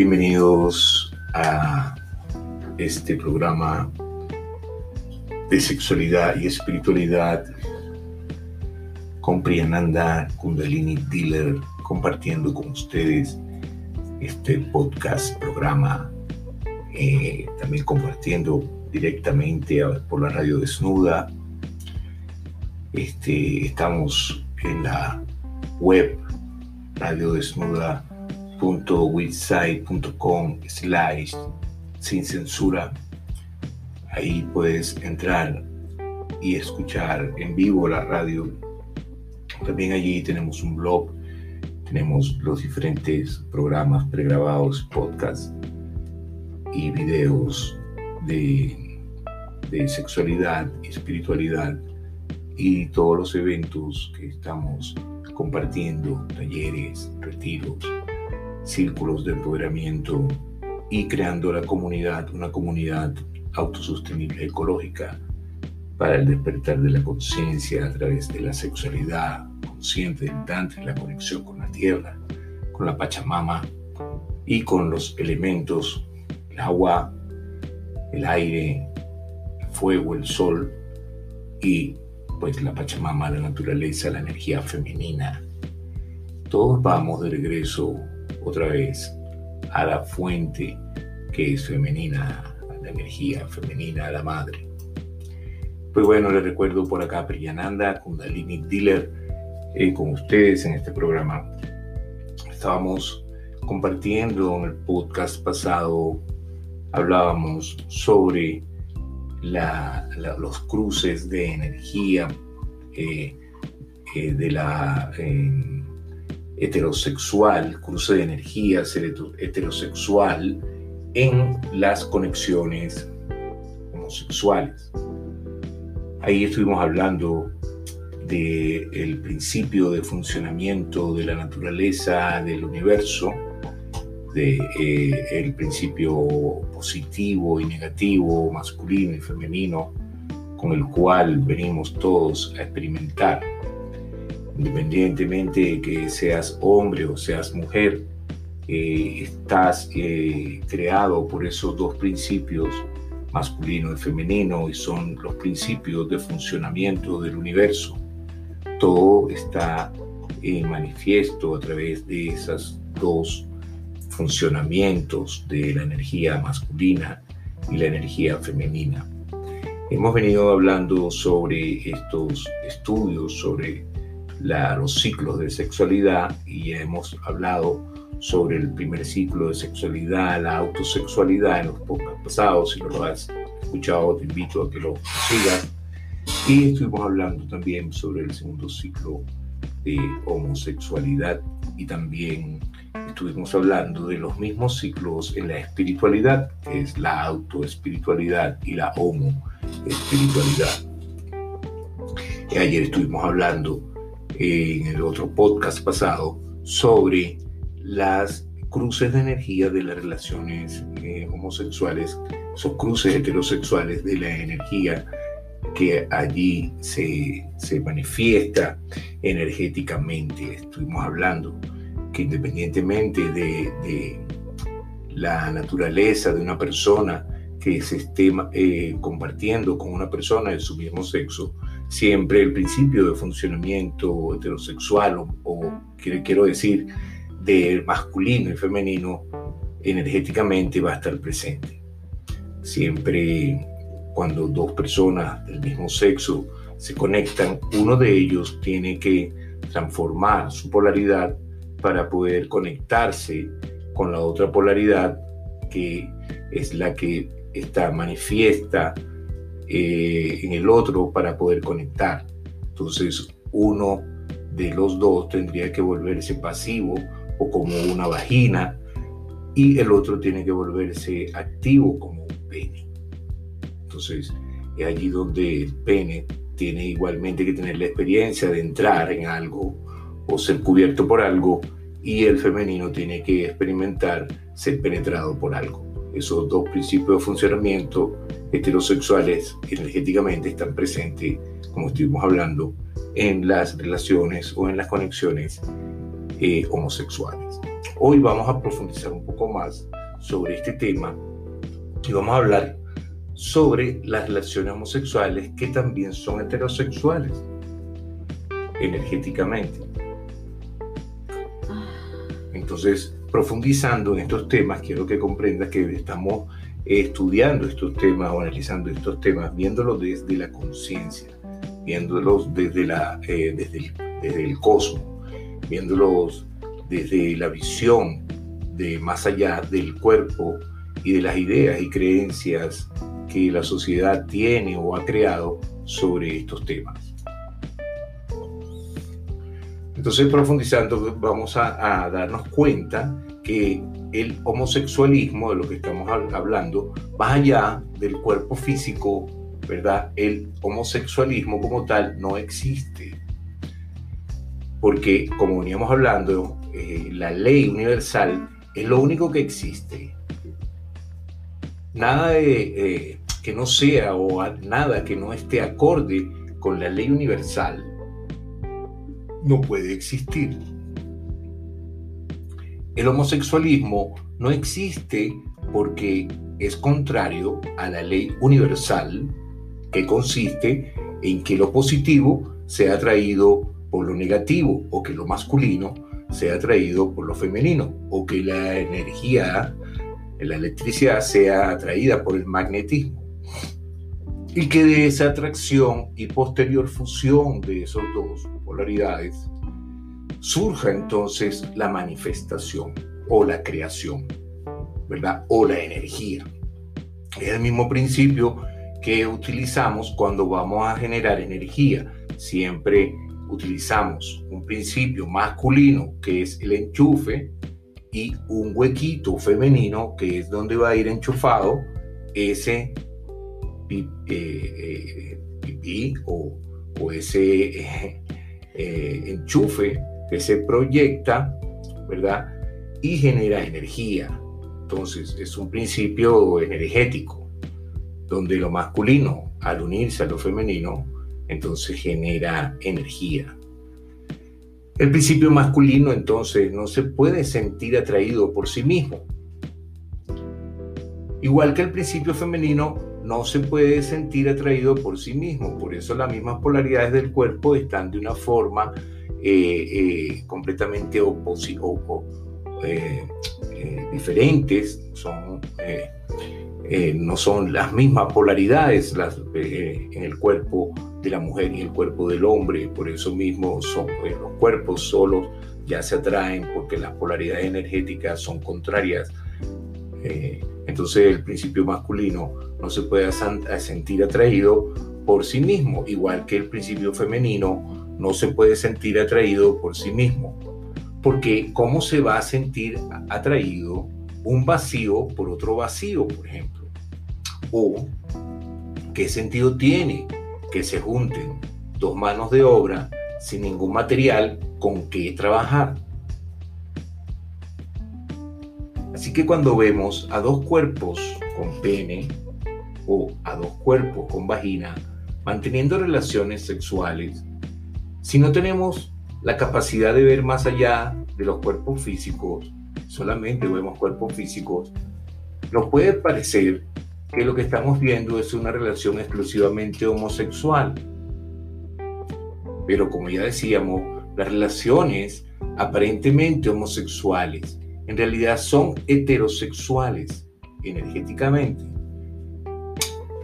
Bienvenidos a este programa de sexualidad y espiritualidad con Priyananda Kundalini Dealer compartiendo con ustedes este podcast, programa, eh, también compartiendo directamente por la radio desnuda. Este, estamos en la web radiodesnuda.website.com slash sin censura. Ahí puedes entrar y escuchar en vivo la radio. También allí tenemos un blog, tenemos los diferentes programas pregrabados, podcasts y videos de, de sexualidad espiritualidad y todos los eventos que estamos compartiendo, talleres, retiros, círculos de empoderamiento y creando la comunidad, una comunidad autosostenible ecológica para el despertar de la conciencia a través de la sexualidad consciente del Dante, la conexión con la tierra, con la Pachamama y con los elementos, el agua, el aire, el fuego, el sol y pues la Pachamama, la naturaleza, la energía femenina. Todos vamos de regreso otra vez a la fuente que es femenina, la energía femenina, a la madre. Pues bueno, les recuerdo por acá Priyananda, Kundalini Dealer, eh, con ustedes en este programa. Estábamos compartiendo en el podcast pasado, hablábamos sobre los cruces de energía eh, eh, de la heterosexual, cruce de energías heterosexual en las conexiones homosexuales. Ahí estuvimos hablando del el principio de funcionamiento de la naturaleza, del universo, del de, eh, principio positivo y negativo, masculino y femenino, con el cual venimos todos a experimentar independientemente de que seas hombre o seas mujer, eh, estás eh, creado por esos dos principios, masculino y femenino, y son los principios de funcionamiento del universo. Todo está en manifiesto a través de esos dos funcionamientos de la energía masculina y la energía femenina. Hemos venido hablando sobre estos estudios, sobre los ciclos de sexualidad y hemos hablado sobre el primer ciclo de sexualidad, la autosexualidad en los podcasts pasados. Si no lo has escuchado, te invito a que lo sigas. Y estuvimos hablando también sobre el segundo ciclo de homosexualidad y también estuvimos hablando de los mismos ciclos en la espiritualidad, que es la autoespiritualidad y la homoespiritualidad. Y ayer estuvimos hablando en el otro podcast pasado sobre las cruces de energía de las relaciones eh, homosexuales, esos cruces heterosexuales de la energía que allí se, se manifiesta energéticamente. Estuvimos hablando que independientemente de, de la naturaleza de una persona que se esté eh, compartiendo con una persona de su mismo sexo, siempre el principio de funcionamiento heterosexual o, quiero decir de masculino y femenino energéticamente va a estar presente. Siempre cuando dos personas del mismo sexo se conectan, uno de ellos tiene que transformar su polaridad para poder conectarse con la otra polaridad que es la que está manifiesta eh, en el otro para poder conectar. Entonces uno de los dos tendría que volverse pasivo o como una vagina y el otro tiene que volverse activo como un pene. Entonces es allí donde el pene tiene igualmente que tener la experiencia de entrar en algo o ser cubierto por algo y el femenino tiene que experimentar ser penetrado por algo. Esos dos principios de funcionamiento heterosexuales energéticamente están presentes, como estuvimos hablando, en las relaciones o en las conexiones eh, homosexuales. Hoy vamos a profundizar un poco más sobre este tema y vamos a hablar sobre las relaciones homosexuales que también son heterosexuales energéticamente. Entonces, profundizando en estos temas, quiero que comprendas que estamos estudiando estos temas o analizando estos temas, viéndolos desde la conciencia, viéndolos desde, la, eh, desde, el, desde el cosmos, viéndolos desde la visión de más allá del cuerpo y de las ideas y creencias que la sociedad tiene o ha creado sobre estos temas. Entonces, profundizando, vamos a, a darnos cuenta que el homosexualismo, de lo que estamos hablando, más allá del cuerpo físico, ¿verdad? El homosexualismo como tal no existe. Porque, como veníamos hablando, eh, la ley universal es lo único que existe. Nada de, eh, que no sea o nada que no esté acorde con la ley universal no puede existir. El homosexualismo no existe porque es contrario a la ley universal que consiste en que lo positivo sea atraído por lo negativo o que lo masculino sea atraído por lo femenino o que la energía, la electricidad sea atraída por el magnetismo y que de esa atracción y posterior fusión de esos dos polaridades surja entonces la manifestación o la creación, ¿verdad? O la energía. Es el mismo principio que utilizamos cuando vamos a generar energía. Siempre utilizamos un principio masculino que es el enchufe y un huequito femenino que es donde va a ir enchufado ese eh, eh, pipí o, ese eh, enchufe que se proyecta, ¿verdad? Y genera energía. Entonces, es un principio energético, donde lo masculino, al unirse a lo femenino, entonces genera energía. El principio masculino, entonces, no se puede sentir atraído por sí mismo. Igual que el principio femenino, no se puede sentir atraído por sí mismo. Por eso las mismas polaridades del cuerpo están de una forma eh, eh, completamente eh, diferentes, son, no son las mismas polaridades en el cuerpo de la mujer y el cuerpo del hombre, por eso mismo son, los cuerpos solos ya se atraen porque las polaridades energéticas son contrarias. Entonces el principio masculino no se puede sentir atraído por sí mismo, igual que el principio femenino no se puede sentir atraído por sí mismo. Porque ¿cómo se va a sentir atraído un vacío por otro vacío, por ejemplo? O ¿qué sentido tiene que se junten dos manos de obra sin ningún material con que trabajar? Así que cuando vemos a dos cuerpos con pene o a dos cuerpos con vagina manteniendo relaciones sexuales, si no tenemos la capacidad de ver más allá de los cuerpos físicos, solamente vemos cuerpos físicos, nos puede parecer que lo que estamos viendo es una relación exclusivamente homosexual. Pero como ya decíamos, las relaciones aparentemente homosexuales en realidad son heterosexuales energéticamente.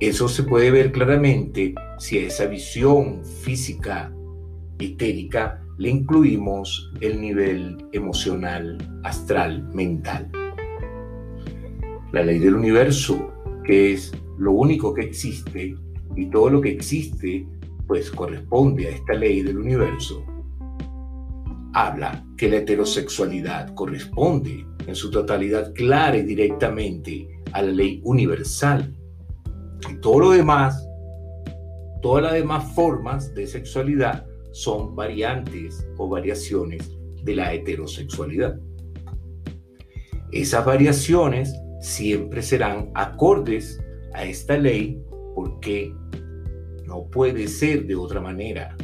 Eso se puede ver claramente si a esa visión física etérica le incluimos el nivel emocional, astral, mental. La ley del universo, que es lo único que existe, y todo lo que existe, pues corresponde a esta ley del universo, habla que la heterosexualidad corresponde en su totalidad clara y directamente a la ley universal. Y todo lo demás, todas las demás formas de sexualidad son variantes o variaciones de la heterosexualidad. Esas variaciones siempre serán acordes a esta ley porque no puede ser de otra manera.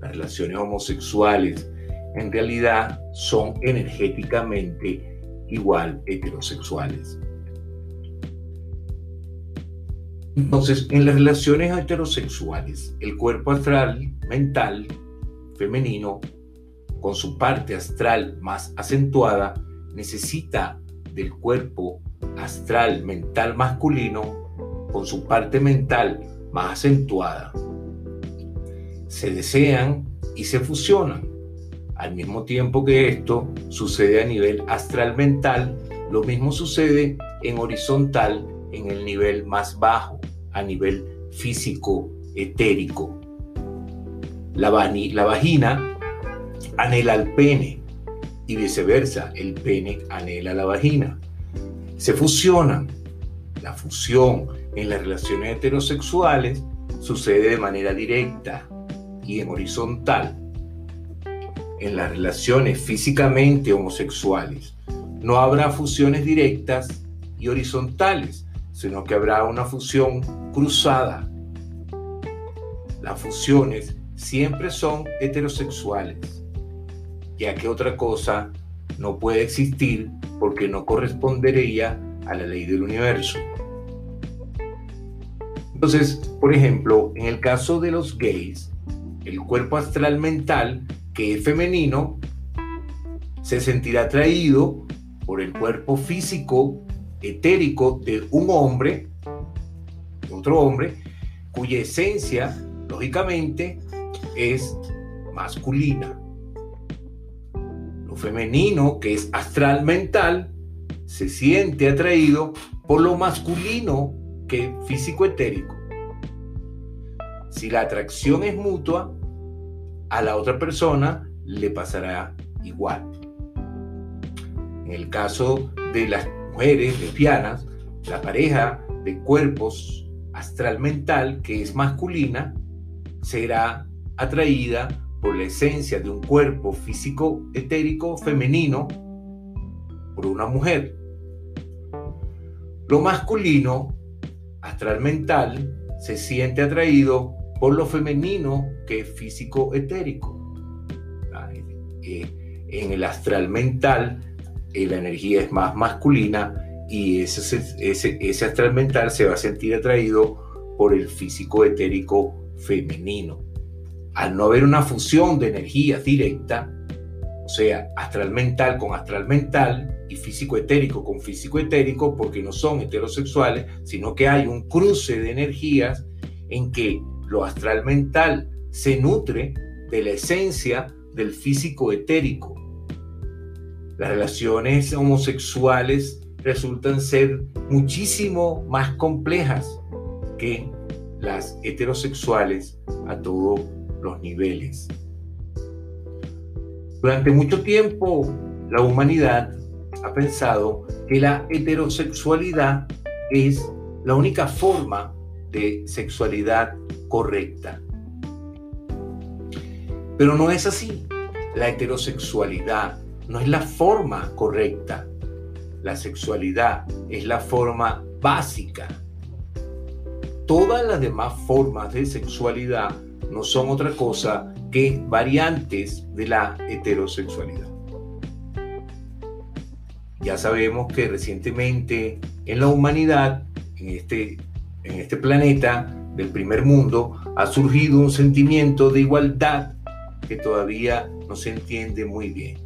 Las relaciones homosexuales en realidad son energéticamente igual heterosexuales. Entonces, en las relaciones heterosexuales, el cuerpo astral mental femenino, con su parte astral más acentuada, necesita del cuerpo astral mental masculino, con su parte mental más acentuada. Se desean y se fusionan. Al mismo tiempo que esto sucede a nivel astral mental, lo mismo sucede en horizontal en el nivel más bajo, a nivel físico etérico. La, vagina anhela al pene y viceversa, el pene anhela la vagina. Se fusionan. La fusión en las relaciones heterosexuales sucede de manera directa y en horizontal. En las relaciones físicamente homosexuales no habrá fusiones directas y horizontales, sino que habrá una fusión cruzada. Las fusiones siempre son heterosexuales, ya que otra cosa no puede existir porque no correspondería a la ley del universo. Entonces, por ejemplo, en el caso de los gays, el cuerpo astral mental, que es femenino, se sentirá atraído por el cuerpo físico etérico de un hombre, de otro hombre, cuya esencia, lógicamente, es masculina. Lo femenino, que es astral mental, se siente atraído por lo masculino que físico etérico. Si la atracción es mutua, a la otra persona le pasará igual. En el caso de las mujeres lesbianas, la pareja de cuerpos astral mental, que es masculina, será atraída por la esencia de un cuerpo físico etérico femenino por una mujer. Lo masculino, astral mental, se siente atraído por lo femenino que es físico etérico. Eh, en el astral mental eh, la energía es más masculina y ese, ese, ese astral mental se va a sentir atraído por el físico etérico femenino. Al no haber una fusión de energías directa, o sea, astral mental con astral mental y físico etérico con físico etérico, porque no son heterosexuales, sino que hay un cruce de energías en que lo astral mental se nutre de la esencia del físico etérico las relaciones homosexuales resultan ser muchísimo más complejas que las heterosexuales a todos los niveles. Durante mucho tiempo la humanidad ha pensado que la heterosexualidad es la única forma de sexualidad correcta. Pero no es así. La heterosexualidad no es la forma correcta. La sexualidad es la forma básica. Todas las demás formas de sexualidad no son otra cosa que variantes de la heterosexualidad. Ya sabemos que recientemente en la humanidad, en este, en este planeta del primer mundo, ha surgido un sentimiento de igualdad que todavía no se entiende muy bien.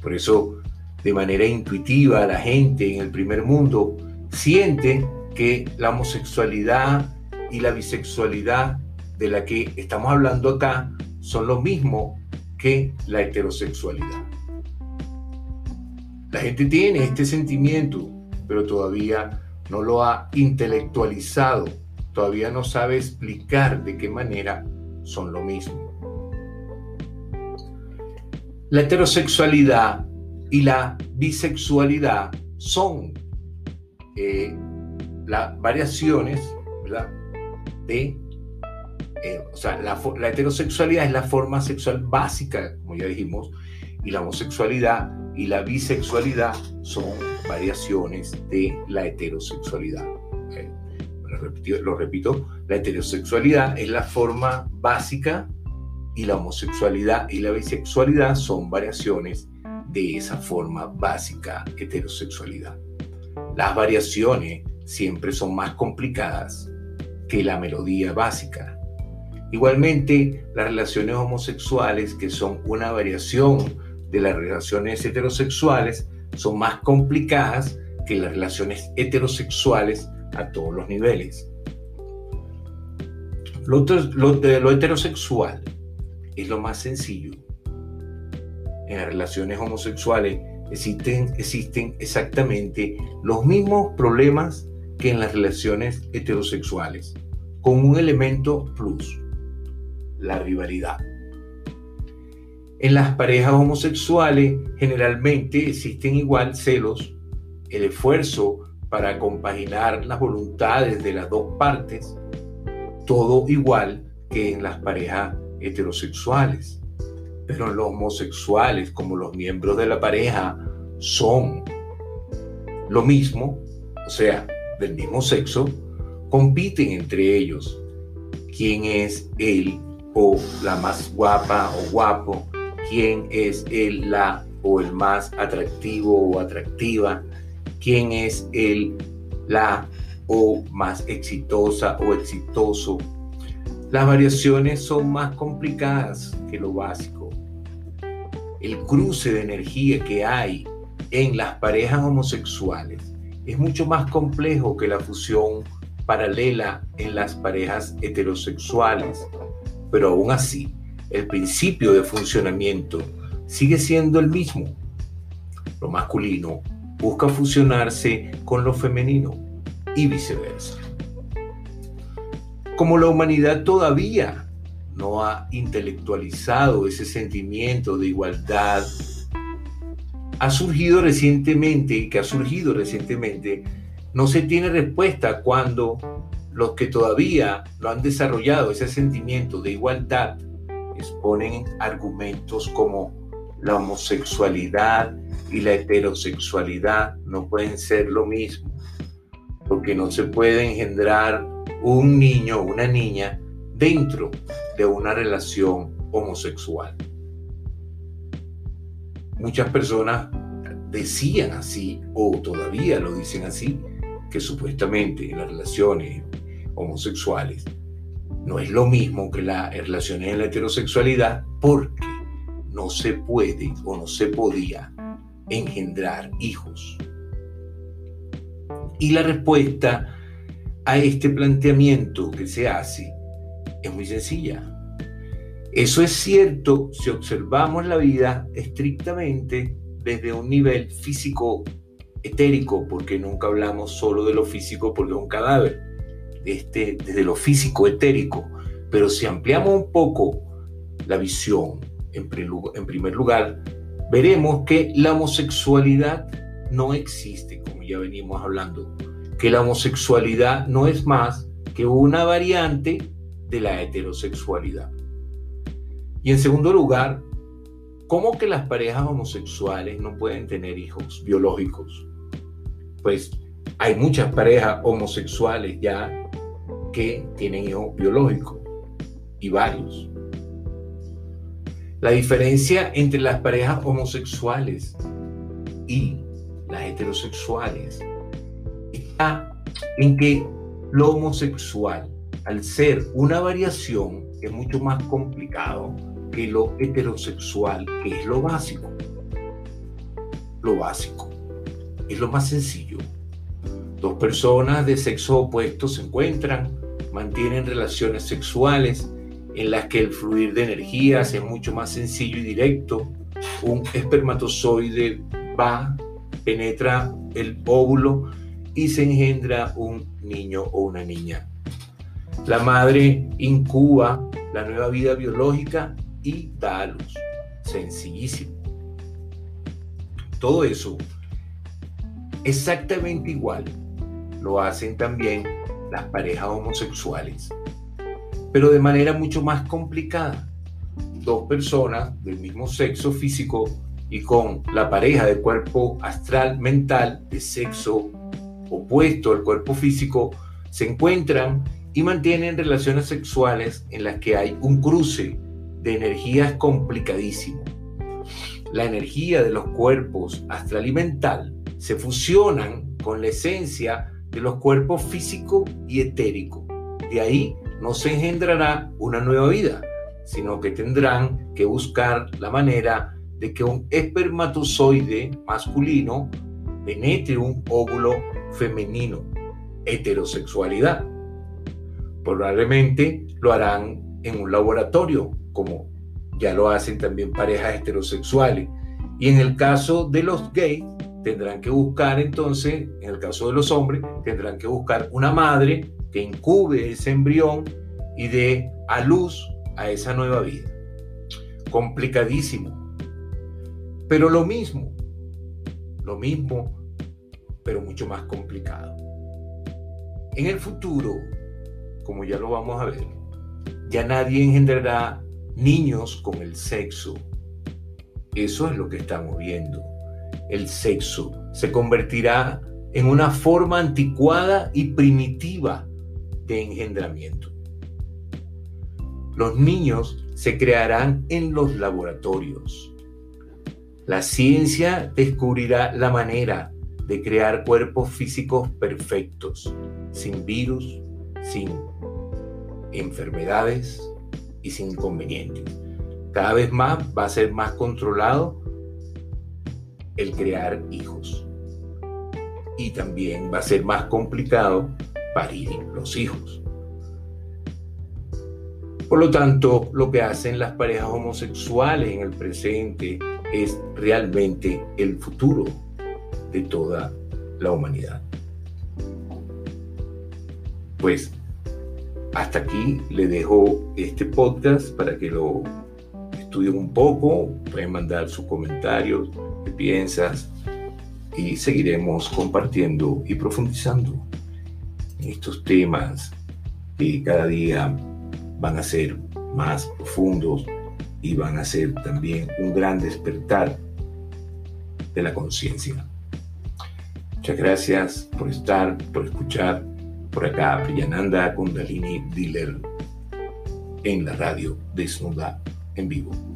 Por eso, de manera intuitiva, la gente en el primer mundo siente que la homosexualidad y la bisexualidad de la que estamos hablando acá son lo mismo que la heterosexualidad. La gente tiene este sentimiento, pero todavía no lo ha intelectualizado, todavía no sabe explicar de qué manera son lo mismo. La heterosexualidad y la bisexualidad son eh, las variaciones de eh, o sea, la, heterosexualidad es la forma sexual básica, como ya dijimos, y la homosexualidad y la bisexualidad son variaciones de la heterosexualidad. Lo repito, la heterosexualidad es la forma básica y la homosexualidad y la bisexualidad son variaciones de esa forma básica heterosexualidad. Las variaciones siempre son más complicadas que la melodía básica. Igualmente, las relaciones homosexuales, que son una variación de las relaciones heterosexuales, son más complicadas que las relaciones heterosexuales a todos los niveles. Lo, heterosexual es lo más sencillo. En las relaciones homosexuales existen, existen exactamente los mismos problemas que en las relaciones heterosexuales, con un elemento plus, la rivalidad. En las parejas homosexuales generalmente existen igual celos, el esfuerzo para compaginar las voluntades de las dos partes, todo igual que en las parejas heterosexuales. Pero los homosexuales, como los miembros de la pareja, son lo mismo, o sea, del mismo sexo, compiten entre ellos. Quién es él o la más guapa o guapo, quién es el, la o el más atractivo o atractiva, quién es el, la o más exitosa o exitoso. Las variaciones son más complicadas que lo básico. El cruce de energía que hay en las parejas homosexuales es mucho más complejo que la fusión paralela en las parejas heterosexuales, pero aún así el principio de funcionamiento sigue siendo el mismo. Lo masculino busca fusionarse con lo femenino y viceversa. Como la humanidad todavía no ha intelectualizado ese sentimiento de igualdad, ha surgido recientemente, que ha surgido recientemente, no se tiene respuesta cuando los que todavía no han desarrollado ese sentimiento de igualdad exponen argumentos como la homosexualidad y la heterosexualidad no pueden ser lo mismo, porque no se puede engendrar un niño o una niña dentro de una relación homosexual. Muchas personas decían así, o todavía lo dicen así, que supuestamente en las relaciones homosexuales no es lo mismo que las relaciones en la heterosexualidad porque no se puede o no se podía engendrar hijos. Y la respuesta a este planteamiento que se hace es muy sencilla. Eso es cierto si observamos la vida estrictamente desde un nivel físico etérico, porque nunca hablamos solo de lo físico porque es un cadáver este, desde lo físico etérico, pero si ampliamos un poco la visión, en, en primer lugar, veremos que la homosexualidad no existe, como ya venimos hablando, que la homosexualidad no es más que una variante de la heterosexualidad. Y en segundo lugar, ¿cómo que las parejas homosexuales no pueden tener hijos biológicos? Pues hay muchas parejas homosexuales ya que tienen hijos biológicos y varios. La diferencia entre las parejas homosexuales y las heterosexuales está en que lo homosexual, al ser una variación, es mucho más complicado que lo heterosexual, que es lo básico. Lo básico es lo más sencillo. Dos personas de sexo opuesto se encuentran, mantienen relaciones sexuales en las que el fluir de energías es mucho más sencillo y directo. Un espermatozoide va, penetra el óvulo y se engendra un niño o una niña. La madre incuba la nueva vida biológica y da a luz. Sencillísimo. Todo eso exactamente igual lo hacen también las parejas homosexuales, pero de manera mucho más complicada. Dos personas del mismo sexo físico y con la pareja de cuerpo astral mental de sexo opuesto al cuerpo físico se encuentran y mantienen relaciones sexuales en las que hay un cruce de energía es complicadísimo. La energía de los cuerpos astral y mental se fusionan con la esencia de los cuerpos físico y etérico. De ahí no se engendrará una nueva vida, sino que tendrán que buscar la manera de que un espermatozoide masculino penetre un óvulo femenino, heterosexualidad. Probablemente lo harán en un laboratorio, como ya lo hacen también parejas heterosexuales. Y en el caso de los gays, tendrán que buscar entonces, en el caso de los hombres, tendrán que buscar una madre que incube ese embrión y dé a luz a esa nueva vida. Complicadísimo. Pero lo mismo, lo mismo, pero mucho más complicado. En el futuro, como ya lo vamos a ver, ya nadie engendrará niños con el sexo. Eso es lo que estamos viendo. El sexo se convertirá en una forma anticuada y primitiva de engendramiento. Los niños se crearán en los laboratorios. La ciencia descubrirá la manera de crear cuerpos físicos perfectos, sin virus, sin enfermedades y sin inconvenientes. Cada vez más va a ser más controlado el crear hijos. Y también va a ser más complicado parir los hijos. Por lo tanto, lo que hacen las parejas homosexuales en el presente es realmente el futuro de toda la humanidad. Pues hasta aquí le dejo este podcast para que lo estudien un poco, pueden mandar sus comentarios, piensas y seguiremos compartiendo y profundizando en estos temas que cada día van a ser más profundos y van a ser también un gran despertar de la conciencia. Muchas gracias por estar, por escuchar por acá, Priyananda Kundalini Dealer en la radio Desnuda en vivo.